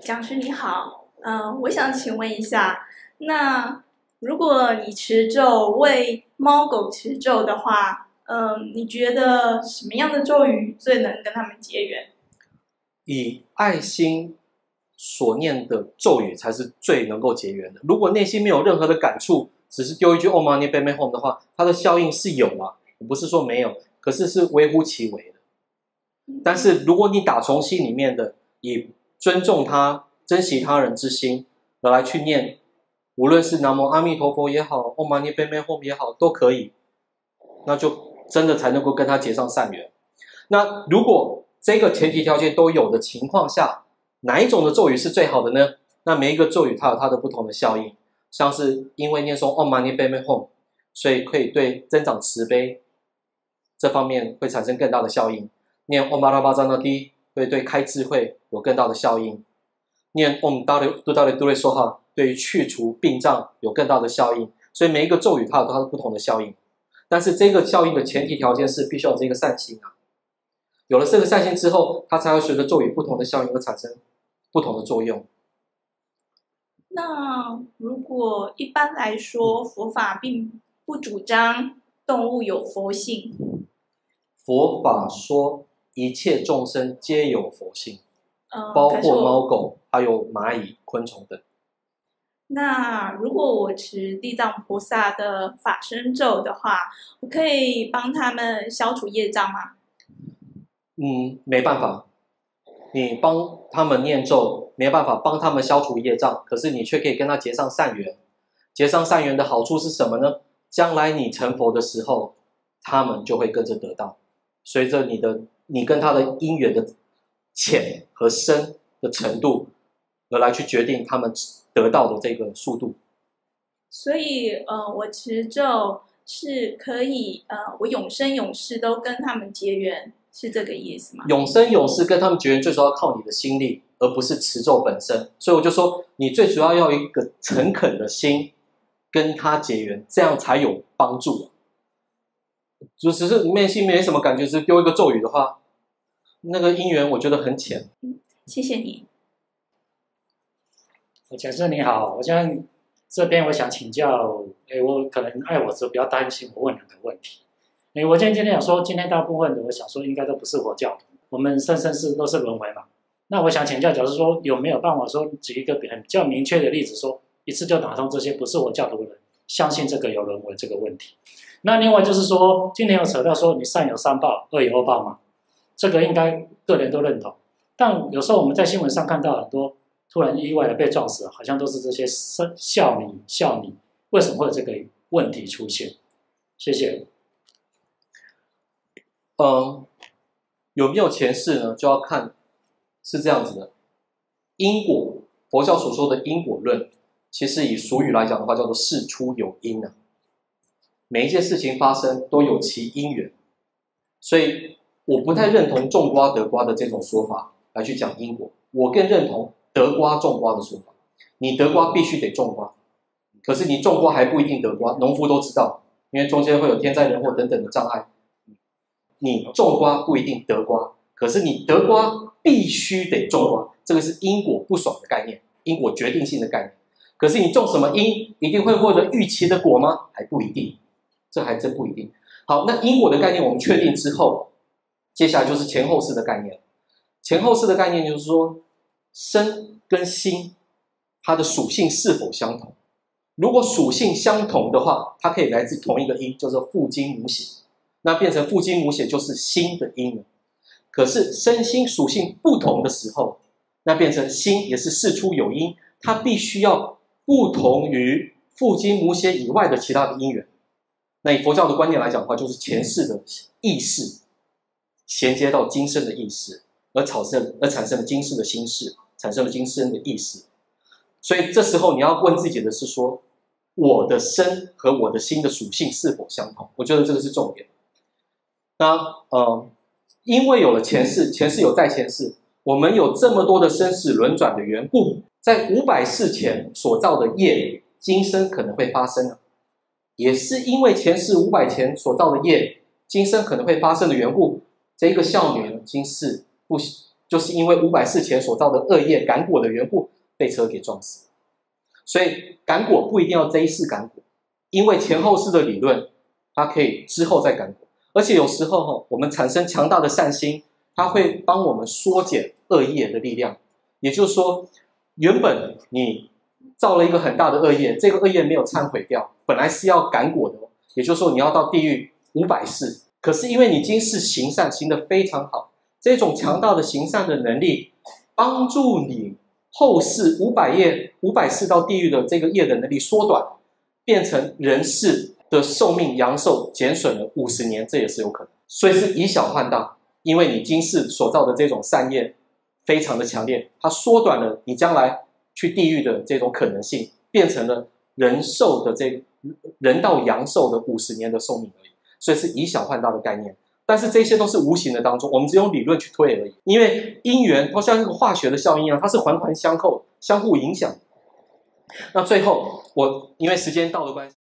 讲师你好，嗯、我想请问一下，那如果你持咒为猫狗持咒的话，嗯、你觉得什么样的咒语最能跟他们结缘？以爱心所念的咒语才是最能够结缘的。如果内心没有任何的感触，只是丢一句 “Om Mani Padme Hum” 的话，它的效应是有啊，不是说没有，可是是微乎其微。但是如果你打从心里面的以尊重他、珍惜他人之心而来去念，无论是南无阿弥陀佛也好，Om Mani Padme Hum 也好，都可以，那就真的才能够跟他结上善缘。那如果这个前提条件都有的情况下，哪一种的咒语是最好的呢？那每一个咒语它有它的不同的效应，像是因为念诵 Om Mani Padme Hum，所以可以对增长慈悲这方面会产生更大的效应。念 Om Mani Padme Hum 会对开智慧有更大的效应。念 Om Dare Du Dare Du Re Soha 对于去除病障有更大的效应。所以每一个咒语它有它的不同的效应，但是这个效应的前提条件是必须要有这个善心啊。有了这个善心之后，它才会随着咒语不同的效应而产生不同的作用。那如果一般来说，佛法并不主张动物有佛性，佛法说一切众生皆有佛性，嗯、包括猫狗，还有蚂蚁、昆虫等。那如果我持地藏菩萨的法身咒的话，我可以帮他们消除业障吗？嗯，没办法，你帮他们念咒，没办法帮他们消除业障，可是你却可以跟他结上善缘。结上善缘的好处是什么呢？将来你成佛的时候，他们就会跟着得到。随着你的你跟他的因缘的浅和深的程度，而来去决定他们得到的这个速度。所以，呃，我持咒是可以，呃，我永生永世都跟他们结缘，是这个意思吗？永生永世跟他们结缘，最主要靠你的心力，而不是持咒本身。所以我就说，你最主要要一个诚恳的心，跟他结缘，这样才有帮助。就只是内心没什么感觉，只是丢一个咒语的话，那个因缘我觉得很浅。谢谢你。假设你好，我想这边我想请教，诶，我可能爱我者比较担心我问两个问题。诶，我今天今天想说，今天大部分的我想说应该都不是佛教徒，我们生生世都是轮回嘛。那我想请教，假如说有没有办法说举一个比比较明确的例子，说一次就打通这些不是佛教徒的人相信这个有轮回这个问题？那另外就是说，今天有扯到说你善有善报，恶有恶报嘛，这个应该个人都认同。但有时候我们在新闻上看到很多突然意外的被撞死，好像都是这些孝女孝女，为什么会有这个问题出现？谢谢。嗯，有没有前世呢？就要看是这样子的。因果，佛教所说的因果论，其实以俗语来讲的话，叫做事出有因啊。每一件事情发生都有其因缘，所以我不太认同种瓜得瓜的这种说法来去讲因果。我更认同得瓜种瓜的说法。你得瓜必须得种瓜，可是你种瓜还不一定得瓜。农夫都知道，因为中间会有天灾人祸等等的障碍。你种瓜不一定得瓜，可是你得瓜必须得种瓜，这个是因果不爽的概念，因果决定性的概念。可是你种什么因，一定会获得预期的果吗？还不一定，这还真不一定。好，那因果的概念我们确定之后，接下来就是前后世的概念。前后世的概念就是说，身跟心它的属性是否相同？如果属性相同的话，它可以来自同一个因，叫做父精母血。那变成父精母血就是心的因了。可是身心属性不同的时候，那变成心也是事出有因，它必须要不同于父精母血以外的其他的因缘。那以佛教的观念来讲的话，就是前世的意识衔接到今生的意识，而产生而产生了今世的心事，产生了今生的意识。所以这时候你要问自己的是说，我的身和我的心的属性是否相同？我觉得这个是重点。那呃，因为有了前世，前世有在前世，我们有这么多的生死轮转的缘故，在五百世前所造的业，今生可能会发生啊。也是因为前世五百前所造的业，今生可能会发生的缘故，这一个少女呢，今世不就是因为五百世前所造的恶业感果的缘故，被车给撞死。所以感果不一定要这一世感果，因为前后世的理论，它可以之后再感果。而且有时候哈，我们产生强大的善心，它会帮我们缩减恶业的力量。也就是说，原本你造了一个很大的恶业，这个恶业没有忏悔掉，本来是要感果的。也就是说，你要到地狱五百世，可是因为你今世行善行得非常好，这种强大的行善的能力，帮助你后世五百业五百世到地狱的这个业的能力缩短，变成人世的寿命阳寿减损了五十年，这也是有可能。所以是以小换大，因为你今世所造的这种善业非常的强烈，它缩短了你将来去地狱的这种可能性，变成了人寿的这。人到阳寿的五十年的寿命而已，所以是以小换大的概念。但是这些都是无形的当中，我们只用理论去推而已。因为因缘，它像那个化学的效应一样，它是环环相扣、相互影响。那最后，我因为时间到的关系。